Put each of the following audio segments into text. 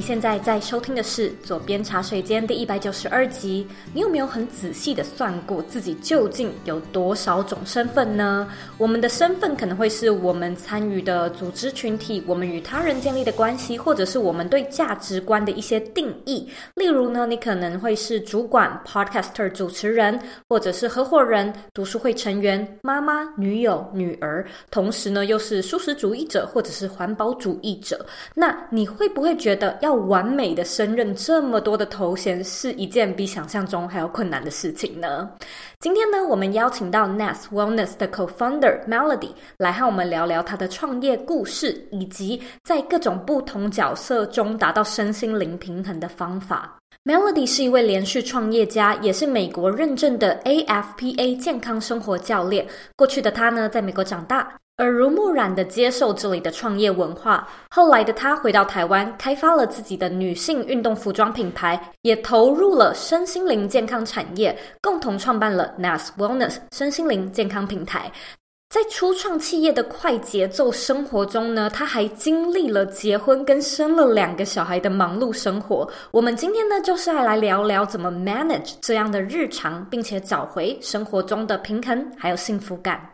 你现在在收听的是《左边茶水间》第一百九十二集。你有没有很仔细的算过自己究竟有多少种身份呢？我们的身份可能会是我们参与的组织群体，我们与他人建立的关系，或者是我们对价值观的一些定义。例如呢，你可能会是主管、podcaster 主持人，或者是合伙人、读书会成员、妈妈、女友、女儿，同时呢又是素食主义者或者是环保主义者。那你会不会觉得要要完美的胜任这么多的头衔，是一件比想象中还要困难的事情呢？今天呢，我们邀请到 Nest Wellness 的 Co-founder Melody 来和我们聊聊她的创业故事，以及在各种不同角色中达到身心灵平衡的方法。Melody 是一位连续创业家，也是美国认证的 AFPA 健康生活教练。过去的她呢，在美国长大。耳濡目染的接受这里的创业文化，后来的他回到台湾，开发了自己的女性运动服装品牌，也投入了身心灵健康产业，共同创办了 Nas Wellness 身心灵健康平台。在初创企业的快节奏生活中呢，他还经历了结婚跟生了两个小孩的忙碌生活。我们今天呢，就是要来聊聊怎么 manage 这样的日常，并且找回生活中的平衡还有幸福感。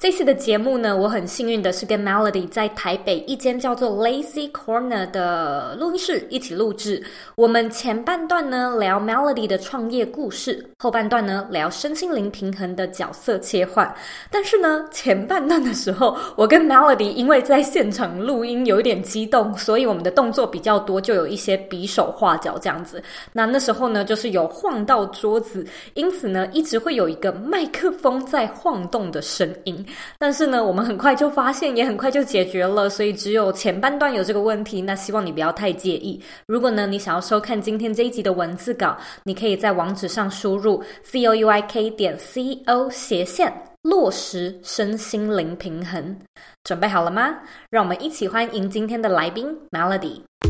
这次的节目呢，我很幸运的是跟 Melody 在台北一间叫做 Lazy Corner 的录音室一起录制。我们前半段呢聊 Melody 的创业故事，后半段呢聊身心灵平衡的角色切换。但是呢，前半段的时候，我跟 Melody 因为在现场录音有一点激动，所以我们的动作比较多，就有一些比手画脚这样子。那那时候呢，就是有晃到桌子，因此呢，一直会有一个麦克风在晃动的声音。但是呢，我们很快就发现，也很快就解决了，所以只有前半段有这个问题。那希望你不要太介意。如果呢，你想要收看今天这一集的文字稿，你可以在网址上输入 c o u i k 点 c o 斜线落实身心灵平衡。准备好了吗？让我们一起欢迎今天的来宾 Melody。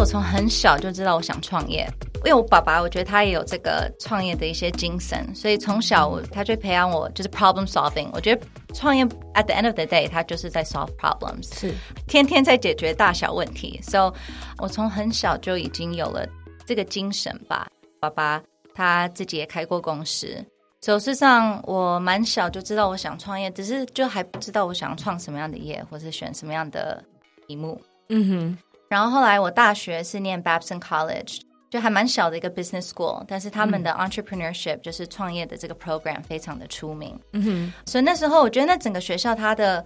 我从很小就知道我想创业，因为我爸爸，我觉得他也有这个创业的一些精神，所以从小我他就培养我就是 problem solving。我觉得创业 at the end of the day，他就是在 solve problems，是天天在解决大小问题。So，我从很小就已经有了这个精神吧。爸爸他自己也开过公司，所以事实上我蛮小就知道我想创业，只是就还不知道我想创什么样的业，或是选什么样的题目。嗯哼。然后后来我大学是念 Babson College，就还蛮小的一个 business school，但是他们的 entrepreneurship 就是创业的这个 program 非常的出名。嗯哼，所以那时候我觉得那整个学校它的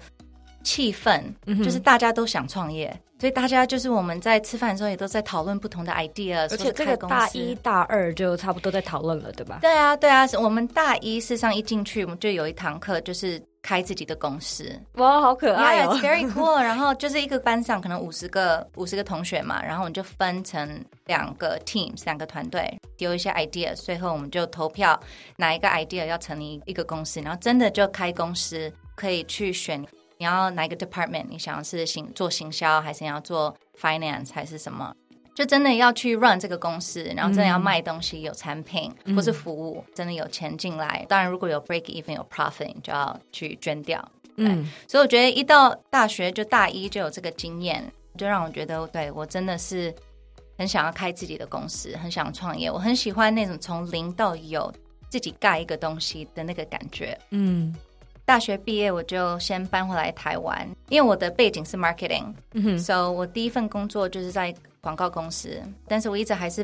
气氛，就是大家都想创业，所以大家就是我们在吃饭的时候也都在讨论不同的 idea，而且这个大一大二就差不多在讨论了，对吧？对啊，对啊，我们大一事实上一进去，我们就有一堂课就是。开自己的公司，哇，好可爱哦 yeah，It's very cool。然后就是一个班上可能五十个五十个同学嘛，然后我们就分成两个 teams，两个团队，丢一些 idea，最后我们就投票哪一个 idea 要成立一个公司，然后真的就开公司，可以去选你要哪一个 department，你想要是行做行销，还是你要做 finance，还是什么？就真的要去 run 这个公司，然后真的要卖东西，嗯、有产品或是服务，嗯、真的有钱进来。当然，如果有 break even 有 profit，你就要去捐掉。嗯，所以我觉得一到大学就大一就有这个经验，就让我觉得，对我真的是很想要开自己的公司，很想创业。我很喜欢那种从零到有自己盖一个东西的那个感觉。嗯，大学毕业我就先搬回来台湾，因为我的背景是 marketing，嗯哼，所以我第一份工作就是在。广告公司，但是我一直还是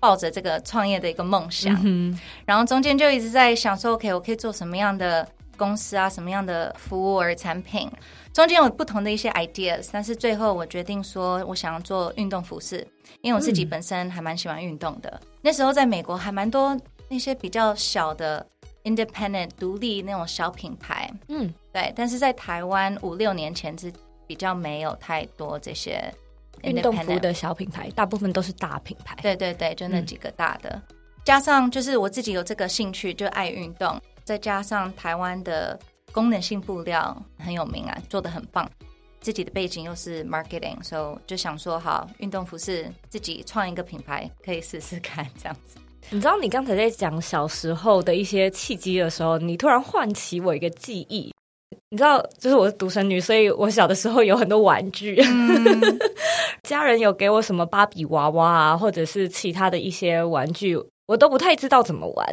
抱着这个创业的一个梦想，嗯、哼然后中间就一直在想说，OK，我可以做什么样的公司啊，什么样的服务或产品，中间有不同的一些 ideas，但是最后我决定说，我想要做运动服饰，因为我自己本身还蛮喜欢运动的。嗯、那时候在美国还蛮多那些比较小的 independent 独立那种小品牌，嗯，对，但是在台湾五六年前是比较没有太多这些。运动服的小品牌，大部分都是大品牌。对对对，就那几个大的，嗯、加上就是我自己有这个兴趣，就爱运动，再加上台湾的功能性布料很有名啊，做的很棒。自己的背景又是 marketing，所以就想说好，运动服饰自己创一个品牌，可以试试看这样子。你知道，你刚才在讲小时候的一些契机的时候，你突然唤起我一个记忆。你知道，就是我是独生女，所以我小的时候有很多玩具，嗯、家人有给我什么芭比娃娃啊，或者是其他的一些玩具。我都不太知道怎么玩，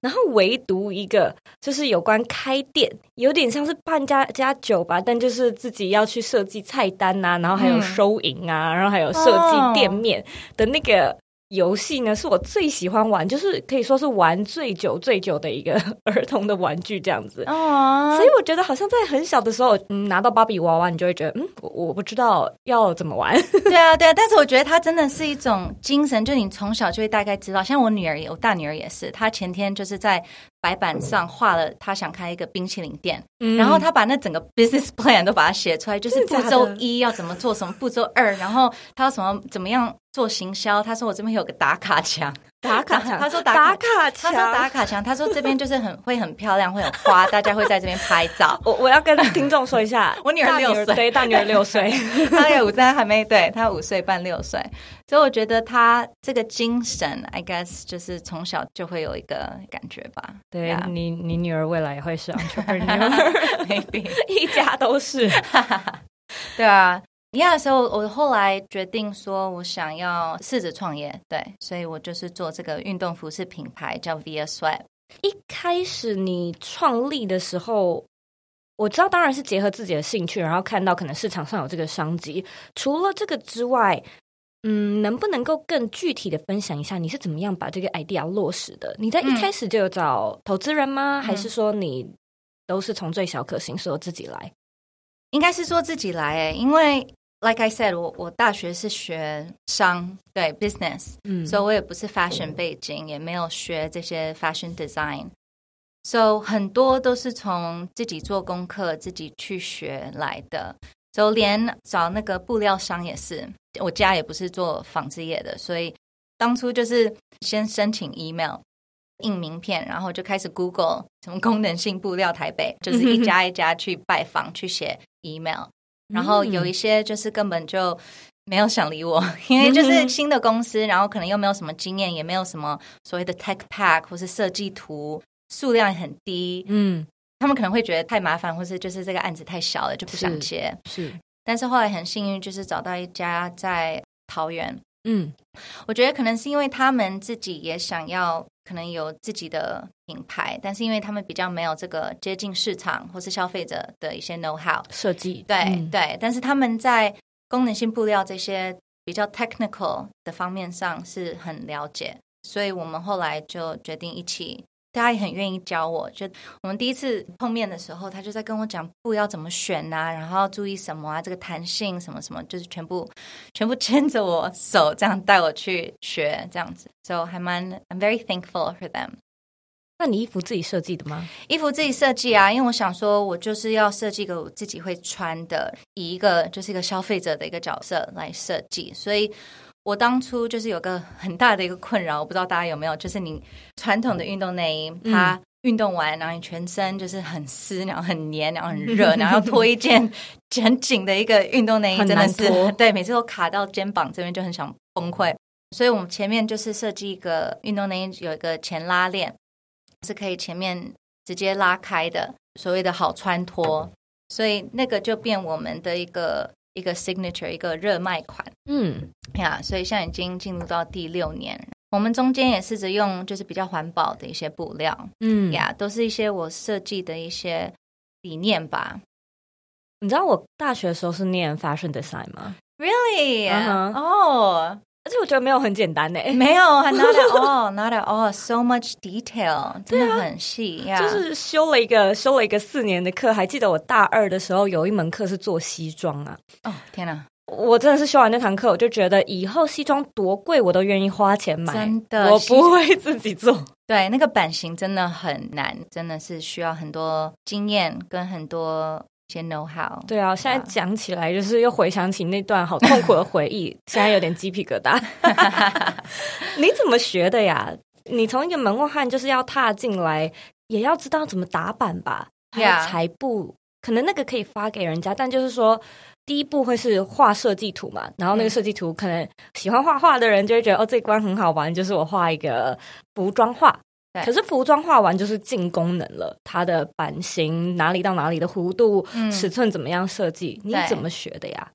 然后唯独一个就是有关开店，有点像是办家家酒吧，但就是自己要去设计菜单啊，然后还有收银啊，嗯、然后还有设计店面的那个。游戏呢，是我最喜欢玩，就是可以说是玩最久最久的一个 儿童的玩具这样子。哦，所以我觉得好像在很小的时候，嗯，拿到芭比娃娃，你就会觉得，嗯，我我不知道要怎么玩。对啊，对啊，但是我觉得它真的是一种精神，就你从小就会大概知道。像我女儿也，我大女儿也是，她前天就是在。白板上画了她想开一个冰淇淋店，嗯、然后她把那整个 business plan 都把它写出来，就是步骤一要怎么做什么，步骤二，然后她要什么怎么样做行销。他说我这边有个打卡墙，打卡墙，他说打卡墙，他说打卡墙，他说这边就是很会很漂亮，会有花，大家会在这边拍照。我我要跟听众说一下，我女儿六岁，对，大女儿六岁，她有五岁还没，对，她五岁半六岁。所以我觉得她这个精神，I guess 就是从小就会有一个感觉吧。对.你，你女儿未来也会是 entrepreneur，maybe 一家都是。对啊，一样的时候，我后来决定说我想要试着创业，对，所以我就是做这个运动服饰品牌叫 Via Sweat。一开始你创立的时候，我知道当然是结合自己的兴趣，然后看到可能市场上有这个商机。除了这个之外，嗯，能不能够更具体的分享一下你是怎么样把这个 idea 落实的？你在一开始就有找投资人吗？嗯、还是说你都是从最小可行，说自己来？应该是说自己来诶，因为 like I said，我我大学是学商，对 business，嗯，所以我也不是 fashion 背景，也没有学这些 fashion design，So 很多都是从自己做功课、自己去学来的。就连找那个布料商也是，我家也不是做纺织业的，所以当初就是先申请 email 印名片，然后就开始 Google 什么功能性布料台北，就是一家一家去拜访去写 email，然后有一些就是根本就没有想理我，因为就是新的公司，然后可能又没有什么经验，也没有什么所谓的 tech pack 或是设计图，数量很低，嗯。他们可能会觉得太麻烦，或是就是这个案子太小了，就不想接。是，是，但是后来很幸运，就是找到一家在桃园。嗯，我觉得可能是因为他们自己也想要，可能有自己的品牌，但是因为他们比较没有这个接近市场或是消费者的一些 know how 设计。对、嗯、对，但是他们在功能性布料这些比较 technical 的方面上是很了解，所以我们后来就决定一起。他也很愿意教我，就我们第一次碰面的时候，他就在跟我讲布要怎么选啊，然后要注意什么啊，这个弹性什么什么，就是全部全部牵着我手，这样带我去学这样子。So 还蛮，I'm very thankful for them。那你衣服自己设计的吗？衣服自己设计啊，因为我想说，我就是要设计一个我自己会穿的，以一个就是一个消费者的一个角色来设计，所以。我当初就是有个很大的一个困扰，我不知道大家有没有，就是你传统的运动内衣，嗯、它运动完，然后你全身就是很湿，然后很黏，然后很热，然后要脱一件很紧的一个运动内衣，真的是对，每次都卡到肩膀这边，就很想崩溃。所以我们前面就是设计一个运动内衣，有一个前拉链，是可以前面直接拉开的，所谓的好穿脱，所以那个就变我们的一个。一个 signature，一个热卖款，嗯呀所以现在已经进入到第六年，我们中间也试着用就是比较环保的一些布料，嗯呀，yeah, 都是一些我设计的一些理念吧。你知道我大学的时候是念 fashion design 吗？Really？哦。Uh. Oh. 而且我觉得没有很简单呢，没有，not at all，not at all，so much detail，真的很细呀。就是修了一个修了一个四年的课，还记得我大二的时候有一门课是做西装啊。哦天哪，我真的是修完那堂课，我就觉得以后西装多贵我都愿意花钱买，真的，我不会自己做。对，那个版型真的很难，真的是需要很多经验跟很多。先 know how，对啊，现在讲起来就是又回想起那段好痛苦的回忆，现在有点鸡皮疙瘩。你怎么学的呀？你从一个门外汉就是要踏进来也要知道怎么打板吧，还有裁布，可能那个可以发给人家，但就是说。第一步会是画设计图嘛，然后那个设计图可能喜欢画画的人就会觉得、嗯、哦，这一关很好玩，就是我画一个服装画。对，可是服装画完就是进功能了，它的版型哪里到哪里的弧度、嗯、尺寸怎么样设计，你怎么学的呀？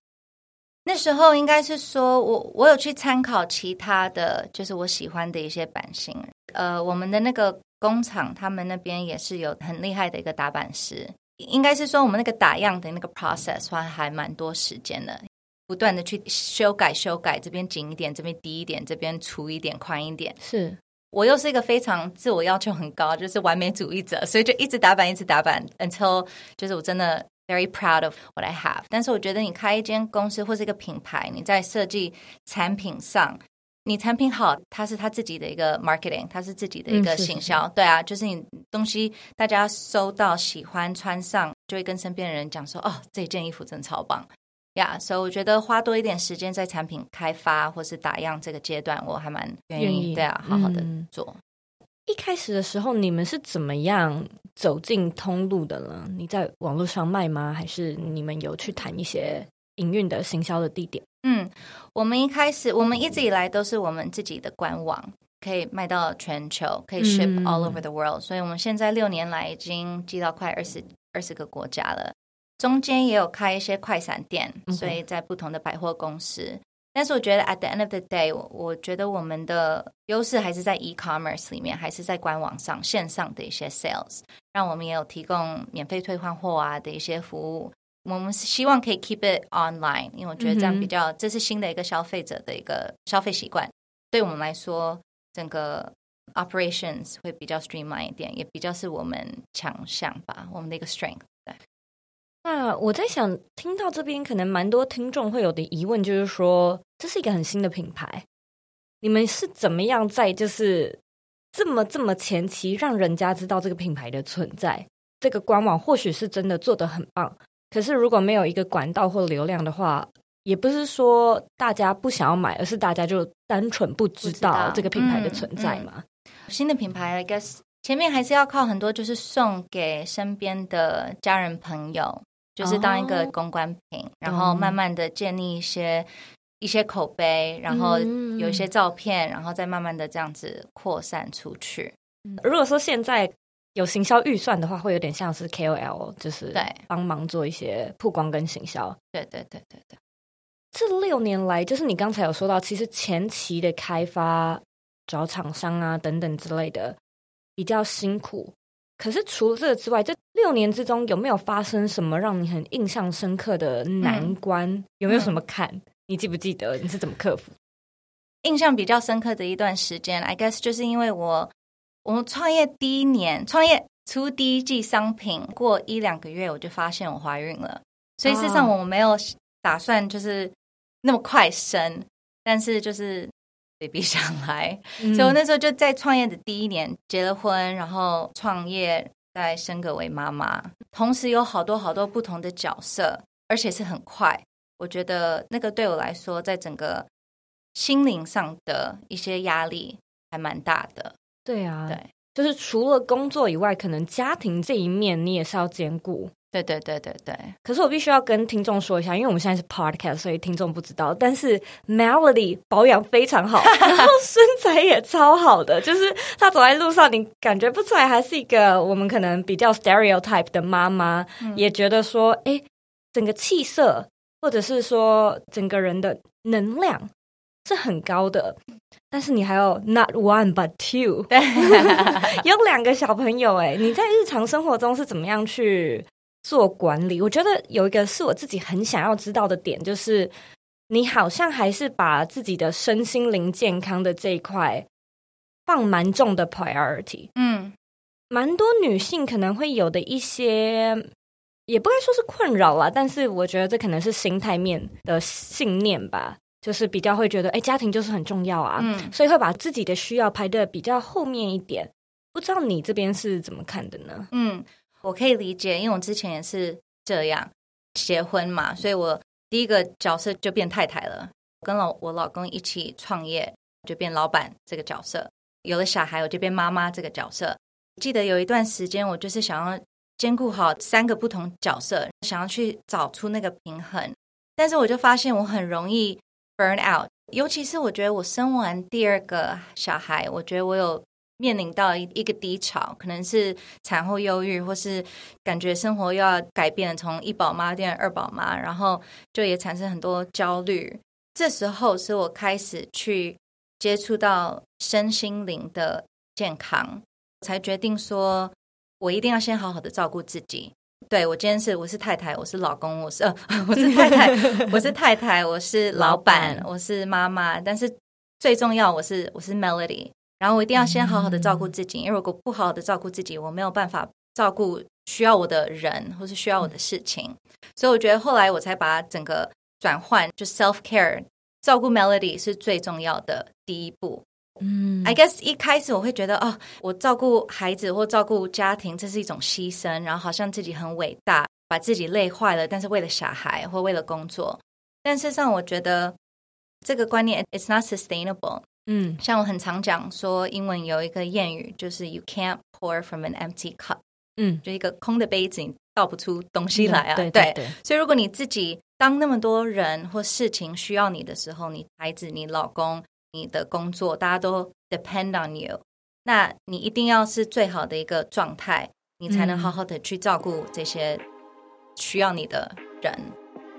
那时候应该是说我我有去参考其他的就是我喜欢的一些版型。呃，我们的那个工厂，他们那边也是有很厉害的一个打版师。应该是说，我们那个打样的那个 process 话还蛮多时间的，不断的去修改修改，这边紧一点，这边低一点，这边粗一点，宽一点。是我又是一个非常自我要求很高，就是完美主义者，所以就一直打板，一直打板，until 就是我真的 very proud of what I have。但是我觉得你开一间公司或是一个品牌，你在设计产品上。你产品好，它是它自己的一个 marketing，它是自己的一个行销，对啊，就是你东西大家收到喜欢穿上，就会跟身边的人讲说，哦，这件衣服真的超棒呀！所以我觉得花多一点时间在产品开发或是打样这个阶段，我还蛮愿意，对啊，好好的做。一开始的时候，你们是怎么样走进通路的呢？你在网络上卖吗？还是你们有去谈一些营运的行销的地点？嗯，我们一开始，我们一直以来都是我们自己的官网，可以卖到全球，可以 ship all over the world，嗯。所以，我们现在六年来已经寄到快二十二十个国家了。中间也有开一些快闪店，所以在不同的百货公司。但是，我觉得 at the end of the day，我，我觉得我们的优势还是在 e-commerce 里面，还是在官网上线上的一些 sales，让我们也有提供免费退换货啊的一些服务。我们是希望可以 keep it online，因为我觉得这样比较，嗯、这是新的一个消费者的一个消费习惯。对我们来说，整个 operations 会比较 streamline 一点，也比较是我们强项吧，我们的一个 strength。对。那我在想，听到这边可能蛮多听众会有的疑问，就是说，这是一个很新的品牌，你们是怎么样在就是这么这么前期让人家知道这个品牌的存在？这个官网或许是真的做的很棒。可是如果没有一个管道或流量的话，也不是说大家不想要买，而是大家就单纯不知道这个品牌的存在嘛。嗯嗯、新的品牌，I guess 前面还是要靠很多，就是送给身边的家人朋友，就是当一个公关品，哦、然后慢慢的建立一些、嗯、一些口碑，然后有一些照片，然后再慢慢的这样子扩散出去。如果说现在。有行销预算的话，会有点像是 KOL，就是对帮忙做一些曝光跟行销。对对对对对。这六年来，就是你刚才有说到，其实前期的开发、找厂商啊等等之类的比较辛苦。可是除了这个之外，这六年之中有没有发生什么让你很印象深刻的难关？嗯、有没有什么坎？嗯、你记不记得你是怎么克服？印象比较深刻的一段时间，I guess 就是因为我。我创业第一年，创业出第一季商品，过一两个月我就发现我怀孕了，所以事实上我没有打算就是那么快生，但是就是 baby 想来，嗯、所以我那时候就在创业的第一年结了婚，然后创业再升格为妈妈，同时有好多好多不同的角色，而且是很快，我觉得那个对我来说，在整个心灵上的一些压力还蛮大的。对啊，对，就是除了工作以外，可能家庭这一面你也是要兼顾。对对对对对。可是我必须要跟听众说一下，因为我们现在是 podcast，所以听众不知道。但是 Melody 保养非常好，然后身材也超好的，就是她走在路上，你感觉不出来，还是一个我们可能比较 stereotype 的妈妈，嗯、也觉得说，哎，整个气色或者是说整个人的能量是很高的。但是你还有 not one but two，有两个小朋友哎，你在日常生活中是怎么样去做管理？我觉得有一个是我自己很想要知道的点，就是你好像还是把自己的身心灵健康的这一块放蛮重的 priority。嗯，蛮多女性可能会有的一些，也不该说是困扰啦，但是我觉得这可能是心态面的信念吧。就是比较会觉得，哎，家庭就是很重要啊，嗯，所以会把自己的需要排的比较后面一点。不知道你这边是怎么看的呢？嗯，我可以理解，因为我之前也是这样，结婚嘛，所以我第一个角色就变太太了，跟老我老公一起创业就变老板这个角色，有了小孩我就变妈妈这个角色。记得有一段时间，我就是想要兼顾好三个不同角色，想要去找出那个平衡。但是我就发现我很容易 burn out，尤其是我觉得我生完第二个小孩，我觉得我有面临到一一个低潮，可能是产后忧郁，或是感觉生活又要改变，从一宝妈变二宝妈，然后就也产生很多焦虑。这时候是我开始去接触到身心灵的健康，才决定说我一定要先好好的照顾自己。对，我今天是我是太太，我是老公，我是呃我是太太，我是太太，我是老板，我是妈妈。但是最重要，我是我是 Melody。然后我一定要先好好的照顾自己，因为如果不好好的照顾自己，我没有办法照顾需要我的人或是需要我的事情。所以我觉得后来我才把整个转换，就 self care，照顾 Melody 是最重要的第一步。嗯，I guess 一开始我会觉得哦，我照顾孩子或照顾家庭，这是一种牺牲，然后好像自己很伟大，把自己累坏了，但是为了小孩或为了工作。但事实上，我觉得这个观念 it's not sustainable。嗯，像我很常讲说，英文有一个谚语，就是 you can't pour from an empty cup。嗯，就一个空的杯子，你倒不出东西来啊。嗯、对对。所以如果你自己当那么多人或事情需要你的时候，你孩子、你老公。你的工作，大家都 depend on you，那你一定要是最好的一个状态，你才能好好的去照顾这些需要你的人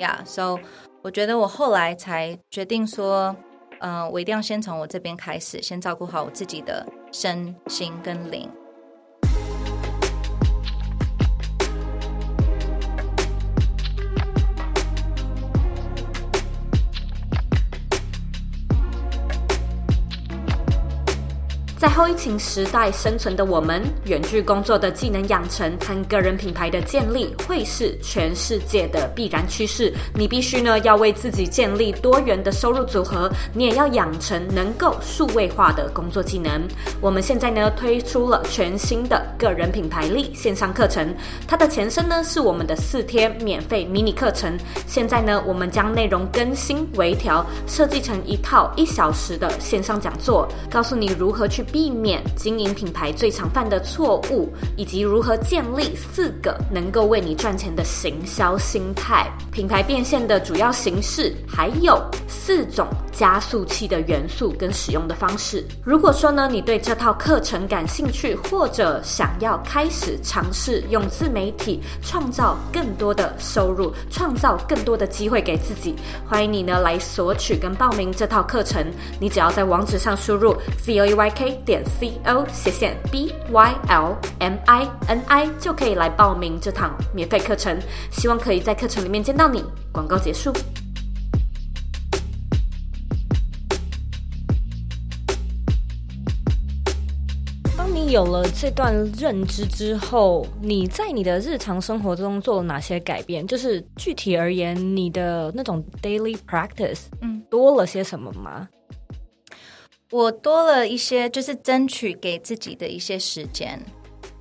呀。Yeah, so 我觉得我后来才决定说，嗯、我一定要先从我这边开始，先照顾好我自己的身心跟灵。在后疫情时代生存的我们，远距工作的技能养成和个人品牌的建立会是全世界的必然趋势。你必须呢要为自己建立多元的收入组合，你也要养成能够数位化的工作技能。我们现在呢推出了全新的个人品牌力线上课程，它的前身呢是我们的四天免费迷你课程。现在呢我们将内容更新微调，设计成一套一小时的线上讲座，告诉你如何去。避免经营品牌最常犯的错误，以及如何建立四个能够为你赚钱的行销心态。品牌变现的主要形式，还有四种加速器的元素跟使用的方式。如果说呢，你对这套课程感兴趣，或者想要开始尝试用自媒体创造更多的收入，创造更多的机会给自己，欢迎你呢来索取跟报名这套课程。你只要在网址上输入 v o e y k 点 c o 斜线 b y l m i n i 就可以来报名这堂免费课程，希望可以在课程里面见到你。广告结束。当你有了这段认知之后，你在你的日常生活中做了哪些改变？就是具体而言，你的那种 daily practice，嗯，多了些什么吗？我多了一些，就是争取给自己的一些时间，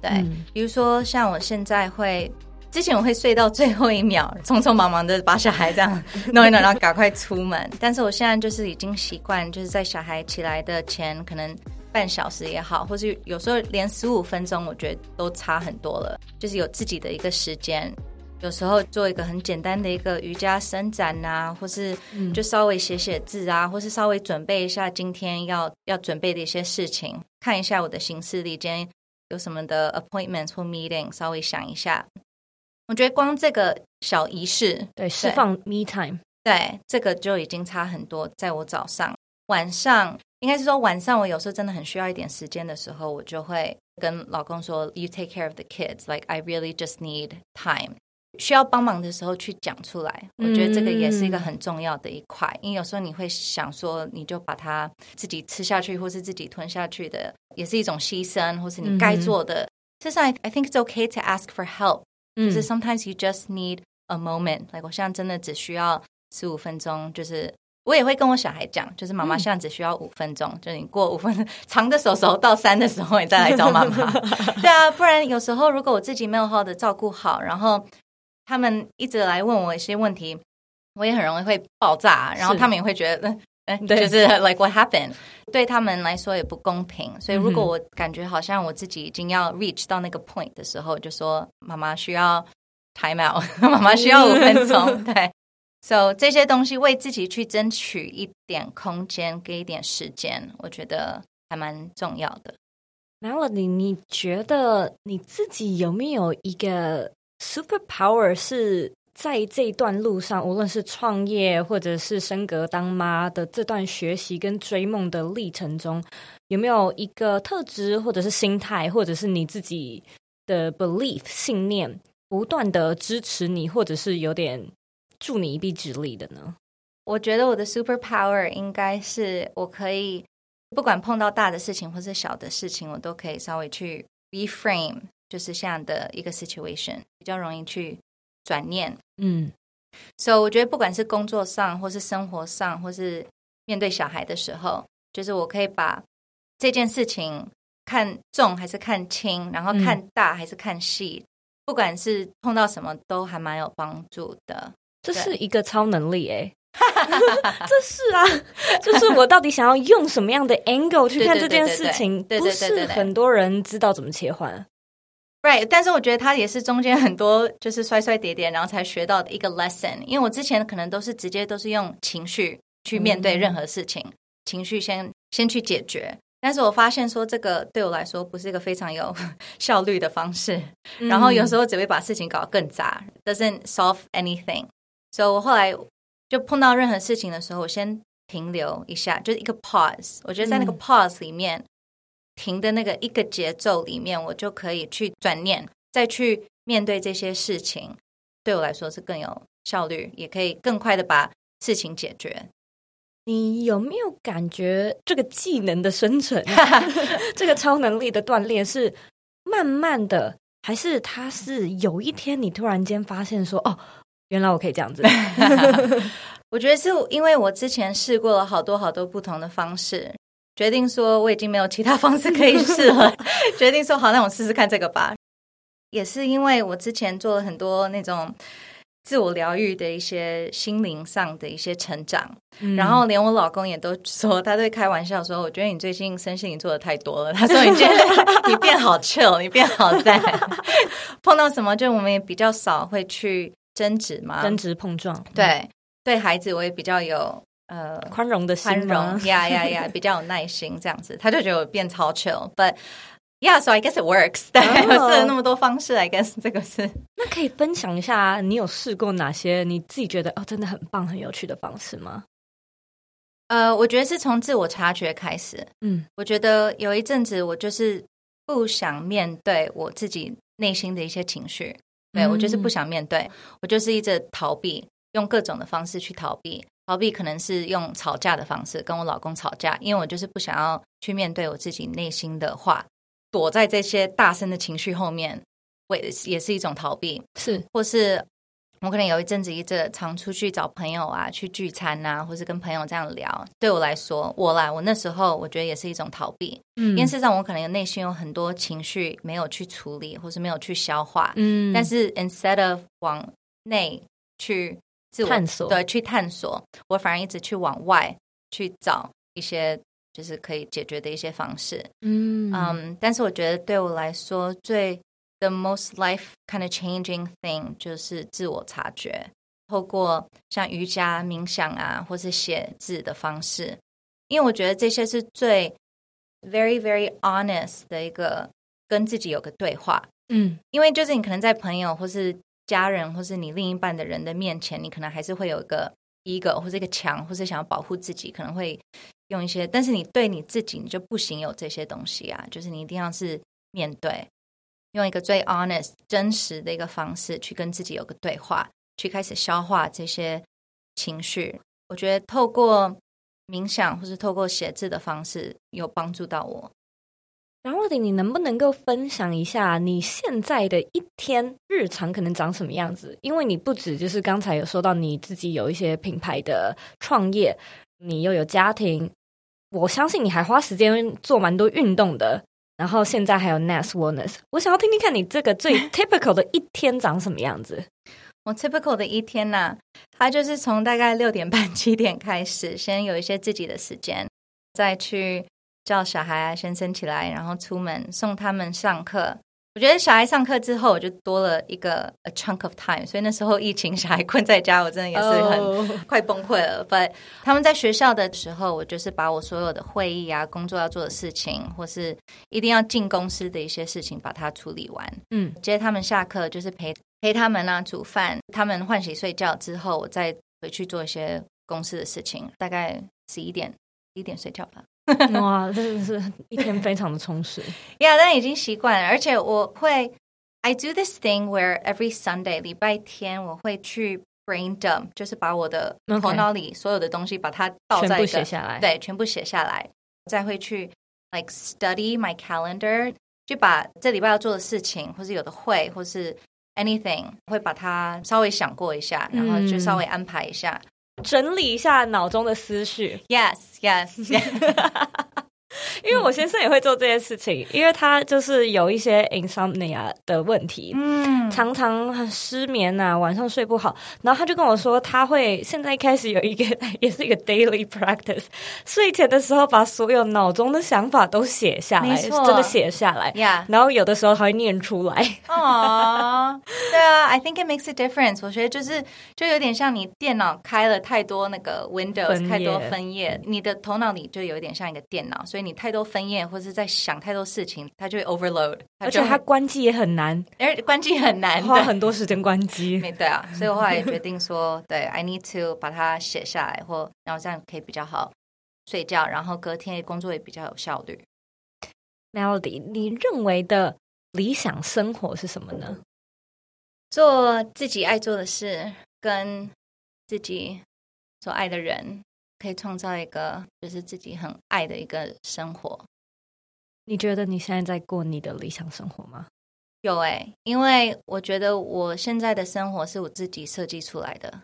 对，嗯、比如说像我现在会，之前我会睡到最后一秒，匆匆忙忙的把小孩这样 弄一弄，然后赶快出门。但是我现在就是已经习惯，就是在小孩起来的前，可能半小时也好，或是有时候连十五分钟，我觉得都差很多了，就是有自己的一个时间。有时候做一个很简单的一个瑜伽伸展啊，或是就稍微写写字啊，嗯、或是稍微准备一下今天要要准备的一些事情，看一下我的行事历，今天有什么的 appointments 或 meeting，稍微想一下。我觉得光这个小仪式，对，对释放 me time，对，这个就已经差很多。在我早上、晚上，应该是说晚上，我有时候真的很需要一点时间的时候，我就会跟老公说：“You take care of the kids, like I really just need time。”需要帮忙的时候去讲出来，我觉得这个也是一个很重要的一块。嗯、因为有时候你会想说，你就把它自己吃下去，或是自己吞下去的，也是一种牺牲，或是你该做的。事实上，I think it's okay to ask for help。就是 sometimes you just need a moment。Like 我现在真的只需要十五分钟，就是我也会跟我小孩讲，就是妈妈现在只需要五分钟，嗯、就是你过五分钟长的手手到三的时候，你再来找妈妈。对啊，不然有时候如果我自己没有好好的照顾好，然后。他们一直来问我一些问题，我也很容易会爆炸，然后他们也会觉得，嗯，就是 like what happened？对他们来说也不公平。所以如果我感觉好像我自己已经要 reach 到那个 point 的时候，就说妈妈需要 time out，妈妈需要五分钟。对，so 这些东西为自己去争取一点空间，给一点时间，我觉得还蛮重要的。Melody，你觉得你自己有没有一个 super power 是在这段路上，无论是创业或者是升格当妈的这段学习跟追梦的历程中，有没有一个特质或者是心态，或者是你自己的 belief 信念，不断的支持你，或者是有点助你一臂之力的呢？我觉得我的 super power 应该是我可以。不管碰到大的事情或是小的事情，我都可以稍微去 reframe，就是这样的一个 situation，比较容易去转念。嗯，所以我觉得不管是工作上，或是生活上，或是面对小孩的时候，就是我可以把这件事情看重还是看轻，然后看大还是看细，嗯、不管是碰到什么都还蛮有帮助的。这是一个超能力诶。这是啊，就是我到底想要用什么样的 angle 去看这件事情，不是很多人知道怎么切换。Right，但是我觉得他也是中间很多就是摔摔跌跌，然后才学到的一个 lesson。因为我之前可能都是直接都是用情绪去面对任何事情，嗯、情绪先先去解决。但是我发现说这个对我来说不是一个非常有 效率的方式，嗯、然后有时候只会把事情搞得更杂，doesn't solve anything。所以我后来。就碰到任何事情的时候，我先停留一下，就是一个 pause。我觉得在那个 pause 里面，嗯、停的那个一个节奏里面，我就可以去转念，再去面对这些事情。对我来说是更有效率，也可以更快的把事情解决。你有没有感觉这个技能的生成，这个超能力的锻炼是慢慢的，还是它是有一天你突然间发现说哦？原来我可以这样子 我觉得是因为我之前试过了好多好多不同的方式，决定说我已经没有其他方式可以试了，决定说好，那我试试看这个吧。也是因为我之前做了很多那种自我疗愈的一些心灵上的一些成长，嗯、然后连我老公也都说，他对开玩笑说，我觉得你最近身心灵做的太多了。他说你觉得你变好 chill，你变好在 碰到什么就我们也比较少会去。争执嘛？争执碰撞，对、嗯、对孩子我也比较有呃宽容的心，宽容呀呀呀，比较有耐心这样子，他就觉得我变超 chill，but yeah，so I guess it works。对，试了那么多方式，I guess 这个是。那可以分享一下，你有试过哪些你自己觉得哦真的很棒、很有趣的方式吗？呃，我觉得是从自我察觉开始。嗯，我觉得有一阵子我就是不想面对我自己内心的一些情绪。对，我就是不想面对，我就是一直逃避，用各种的方式去逃避。逃避可能是用吵架的方式跟我老公吵架，因为我就是不想要去面对我自己内心的话，躲在这些大声的情绪后面，我也也是一种逃避。是，或是。我可能有一阵子一直常出去找朋友啊，去聚餐啊，或是跟朋友这样聊。对我来说，我来我那时候我觉得也是一种逃避，嗯，因为事实上我可能有内心有很多情绪没有去处理，或是没有去消化，嗯。但是 instead of 往内去自我探索，对，去探索，我反而一直去往外去找一些就是可以解决的一些方式，嗯。嗯。Um, 但是我觉得对我来说最 The most life kind of changing thing 就是自我察觉，透过像瑜伽、冥想啊，或是写字的方式，因为我觉得这些是最 very very honest 的一个跟自己有个对话。嗯，因为就是你可能在朋友或是家人或是你另一半的人的面前，你可能还是会有一个 ego 或是一个墙，或是想要保护自己，可能会用一些，但是你对你自己你就不行有这些东西啊，就是你一定要是面对。用一个最 honest、真实的一个方式去跟自己有个对话，去开始消化这些情绪。我觉得透过冥想或是透过写字的方式有帮助到我。然后，你能不能够分享一下你现在的一天日常可能长什么样子？因为你不止就是刚才有说到你自己有一些品牌的创业，你又有家庭，我相信你还花时间做蛮多运动的。然后现在还有 Nest Wellness，我想要听听看你这个最 typical 的一天长什么样子。我 typical 的一天呢、啊，它就是从大概六点半七点开始，先有一些自己的时间，再去叫小孩啊先升起来，然后出门送他们上课。我觉得小孩上课之后，我就多了一个 a chunk of time，所以那时候疫情，小孩困在家，我真的也是很、oh. 快崩溃了。But 他们在学校的时候，我就是把我所有的会议啊、工作要做的事情，或是一定要进公司的一些事情，把它处理完。嗯，接他们下课就是陪陪他们啊，煮饭，他们换洗睡觉之后，我再回去做一些公司的事情，大概十一点一点睡觉吧。哇，真的是一天非常的充实。yeah, 但已经习惯了，而且我会，I do this thing where every Sunday 礼拜天我会去 brain dump，就是把我的头脑里所有的东西把它倒在写下来，对，全部写下来，再会去 like study my calendar，就把这礼拜要做的事情，或是有的会，或是 anything，会把它稍微想过一下，然后就稍微安排一下。整理一下脑中的思绪。Yes，Yes，yes. 因为我先生也会做这件事情，因为他就是有一些 insomnia 的问题，嗯，常常很失眠啊，晚上睡不好。然后他就跟我说，他会现在开始有一个，也是一个 daily practice，睡前的时候把所有脑中的想法都写下来，真的写下来。然后有的时候他会念出来。，I think it makes a difference。我觉得就是就有点像你电脑开了太多那个 Windows，太多分页，你的头脑里就有点像一个电脑，所以。你太多分页，或者在想太多事情，它就会 overload，而且它关机也很难，而关机很难，花很多时间关机。没对啊，所以我后来也决定说，对，I need to 把它写下来，或然后这样可以比较好睡觉，然后隔天工作也比较有效率。Melody，你认为的理想生活是什么呢？做自己爱做的事，跟自己所爱的人。可以创造一个就是自己很爱的一个生活。你觉得你现在在过你的理想生活吗？有诶、欸，因为我觉得我现在的生活是我自己设计出来的，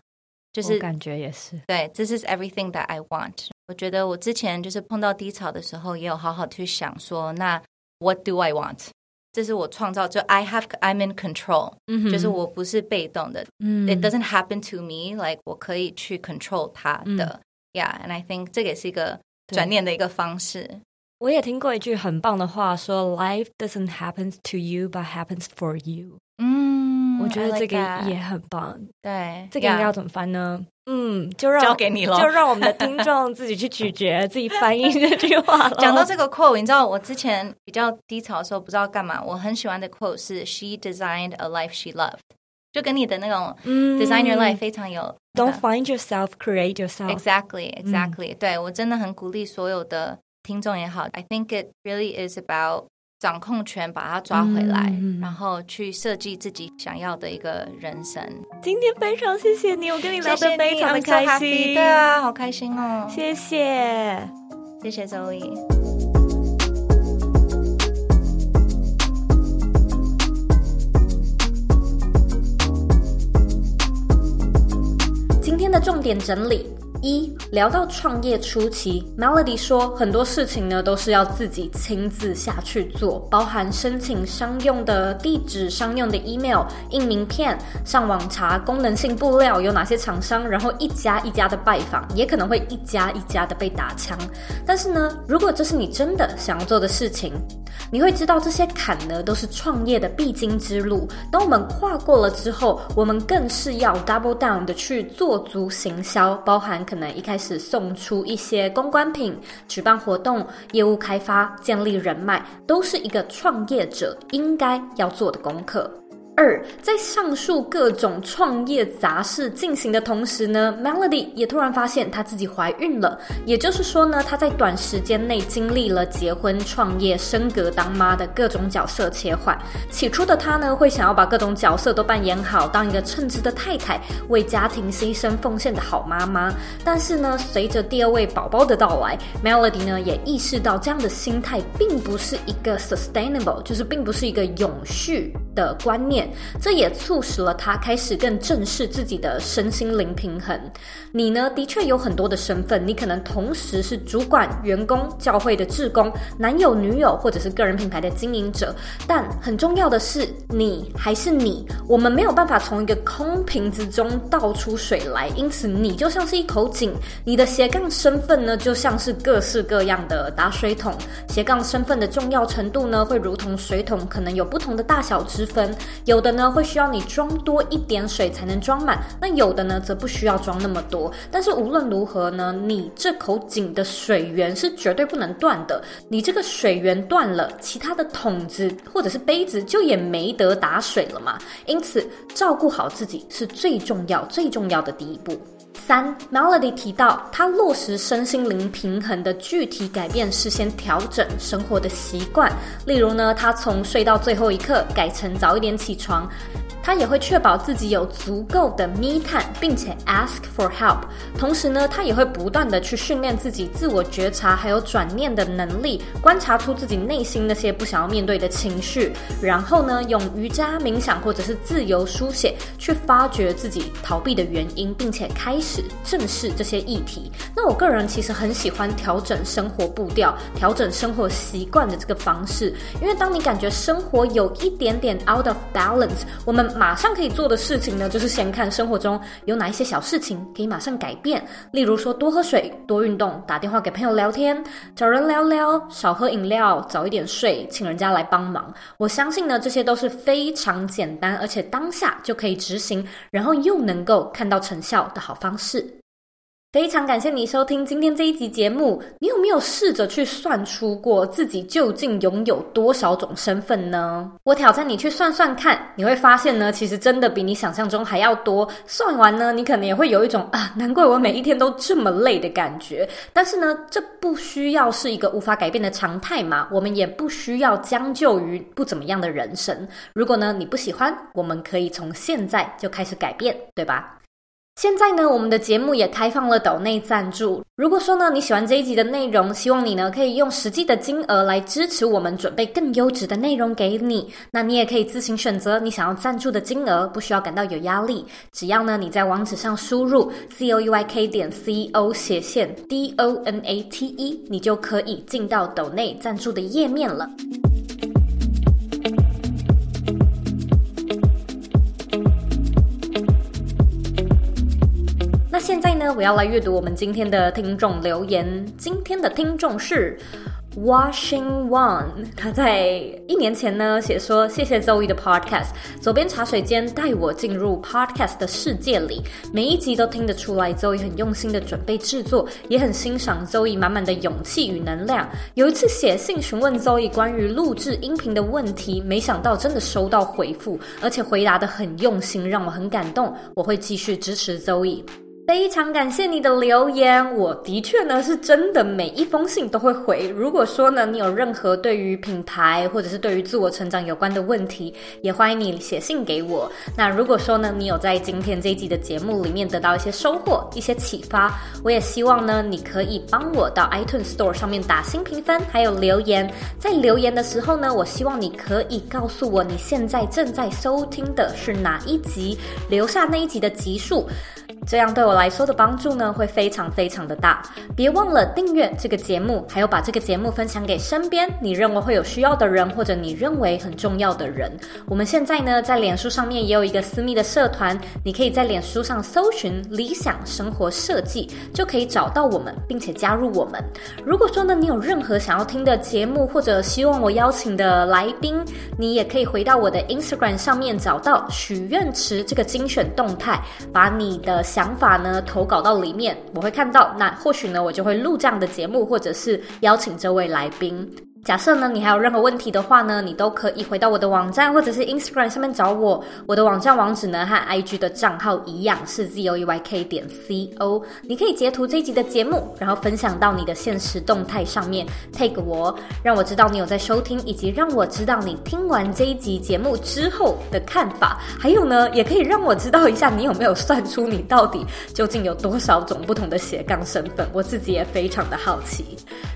就是感觉也是对。This is everything that I want。我觉得我之前就是碰到低潮的时候，也有好好去想说，那 What do I want？这是我创造，就 I have I'm in control，、嗯、哼就是我不是被动的。嗯、It doesn't happen to me，like 我可以去 control 它的。嗯 Yeah, and I think 这个也是一个转念的一个方式。我也听过一句很棒的话，说 “Life doesn't happen to you, but happens for you。”嗯， 我觉得这个也很棒。对，这个应该要怎么翻呢？Yeah. 嗯，就让交给你了，就让我们的听众自己去咀嚼，自己翻译这句话。讲到这个 quote，你知道我之前比较低潮的时候不知道干嘛，我很喜欢的 quote 是 “She designed a life she loved”。就跟你的那种 design your life 非常有。Don't find yourself, create yourself. Exactly, exactly. 对，我真的很鼓励所有的听众也好，I think it really is about 掌控权，把它抓回来，然后去设计自己想要的一个人生。今天非常谢谢你，我跟你聊得非常的开心。对啊，好开心哦。谢谢，谢谢周易。今天。的重点整理。一聊到创业初期，Melody 说很多事情呢都是要自己亲自下去做，包含申请商用的地址、商用的 email、印名片、上网查功能性布料有哪些厂商，然后一家一家的拜访，也可能会一家一家的被打枪。但是呢，如果这是你真的想要做的事情，你会知道这些坎呢都是创业的必经之路。当我们跨过了之后，我们更是要 double down 的去做足行销，包含。可能一开始送出一些公关品、举办活动、业务开发、建立人脉，都是一个创业者应该要做的功课。二，在上述各种创业杂事进行的同时呢，Melody 也突然发现她自己怀孕了。也就是说呢，她在短时间内经历了结婚、创业、升格当妈的各种角色切换。起初的她呢，会想要把各种角色都扮演好，当一个称职的太太，为家庭牺牲奉献的好妈妈。但是呢，随着第二位宝宝的到来，Melody 呢也意识到这样的心态并不是一个 sustainable，就是并不是一个永续。的观念，这也促使了他开始更正视自己的身心灵平衡。你呢，的确有很多的身份，你可能同时是主管、员工、教会的志工、男友、女友，或者是个人品牌的经营者。但很重要的是，你还是你。我们没有办法从一个空瓶子中倒出水来，因此你就像是一口井，你的斜杠身份呢，就像是各式各样的打水桶。斜杠身份的重要程度呢，会如同水桶，可能有不同的大小之分。有的呢，会需要你装多一点水才能装满，那有的呢，则不需要装那么多。但是无论如何呢，你这口井的水源是绝对不能断的。你这个水源断了，其他的桶子或者是杯子就也没得打水了嘛。因此，照顾好自己是最重要、最重要的第一步。三，Melody 提到，他落实身心灵平衡的具体改变是先调整生活的习惯，例如呢，他从睡到最后一刻改成早一点起床。他也会确保自己有足够的 me time，并且 ask for help。同时呢，他也会不断的去训练自己自我觉察还有转念的能力，观察出自己内心那些不想要面对的情绪，然后呢，用瑜伽、冥想或者是自由书写去发掘自己逃避的原因，并且开始正视这些议题。那我个人其实很喜欢调整生活步调、调整生活习惯的这个方式，因为当你感觉生活有一点点 out of balance，我们马上可以做的事情呢，就是先看生活中有哪一些小事情可以马上改变。例如说，多喝水、多运动、打电话给朋友聊天、找人聊聊、少喝饮料、早一点睡、请人家来帮忙。我相信呢，这些都是非常简单，而且当下就可以执行，然后又能够看到成效的好方式。非常感谢你收听今天这一集节目。你有没有试着去算出过自己究竟拥有多少种身份呢？我挑战你去算算看，你会发现呢，其实真的比你想象中还要多。算完呢，你可能也会有一种啊，难怪我每一天都这么累的感觉。但是呢，这不需要是一个无法改变的常态嘛。我们也不需要将就于不怎么样的人生。如果呢，你不喜欢，我们可以从现在就开始改变，对吧？现在呢，我们的节目也开放了抖内赞助。如果说呢，你喜欢这一集的内容，希望你呢可以用实际的金额来支持我们，准备更优质的内容给你。那你也可以自行选择你想要赞助的金额，不需要感到有压力。只要呢你在网址上输入 c o u y k 点 c o 斜线 d o n a t e，你就可以进到抖内赞助的页面了。现在呢，我要来阅读我们今天的听众留言。今天的听众是 Washing One，他在一年前呢写说：“谢谢 Zoe 的 Podcast，左边茶水间带我进入 Podcast 的世界里，每一集都听得出来 Zoe 很用心的准备制作，也很欣赏 Zoe 满满的勇气与能量。有一次写信询问 Zoe 关于录制音频的问题，没想到真的收到回复，而且回答得很用心，让我很感动。我会继续支持 Zoe。”非常感谢你的留言，我的确呢是真的每一封信都会回。如果说呢你有任何对于品牌或者是对于自我成长有关的问题，也欢迎你写信给我。那如果说呢你有在今天这一集的节目里面得到一些收获、一些启发，我也希望呢你可以帮我到 iTunes Store 上面打新评分，还有留言。在留言的时候呢，我希望你可以告诉我你现在正在收听的是哪一集，留下那一集的集数。这样对我来说的帮助呢，会非常非常的大。别忘了订阅这个节目，还有把这个节目分享给身边你认为会有需要的人，或者你认为很重要的人。我们现在呢，在脸书上面也有一个私密的社团，你可以在脸书上搜寻“理想生活设计”，就可以找到我们，并且加入我们。如果说呢，你有任何想要听的节目，或者希望我邀请的来宾，你也可以回到我的 Instagram 上面找到许愿池这个精选动态，把你的。想法呢，投稿到里面，我会看到。那或许呢，我就会录这样的节目，或者是邀请这位来宾。假设呢，你还有任何问题的话呢，你都可以回到我的网站或者是 Instagram 上面找我。我的网站网址呢和 IG 的账号一样是 zoeyk 点 co。你可以截图这一集的节目，然后分享到你的现实动态上面，tag 我，让我知道你有在收听，以及让我知道你听完这一集节目之后的看法。还有呢，也可以让我知道一下你有没有算出你到底究竟有多少种不同的斜杠身份。我自己也非常的好奇。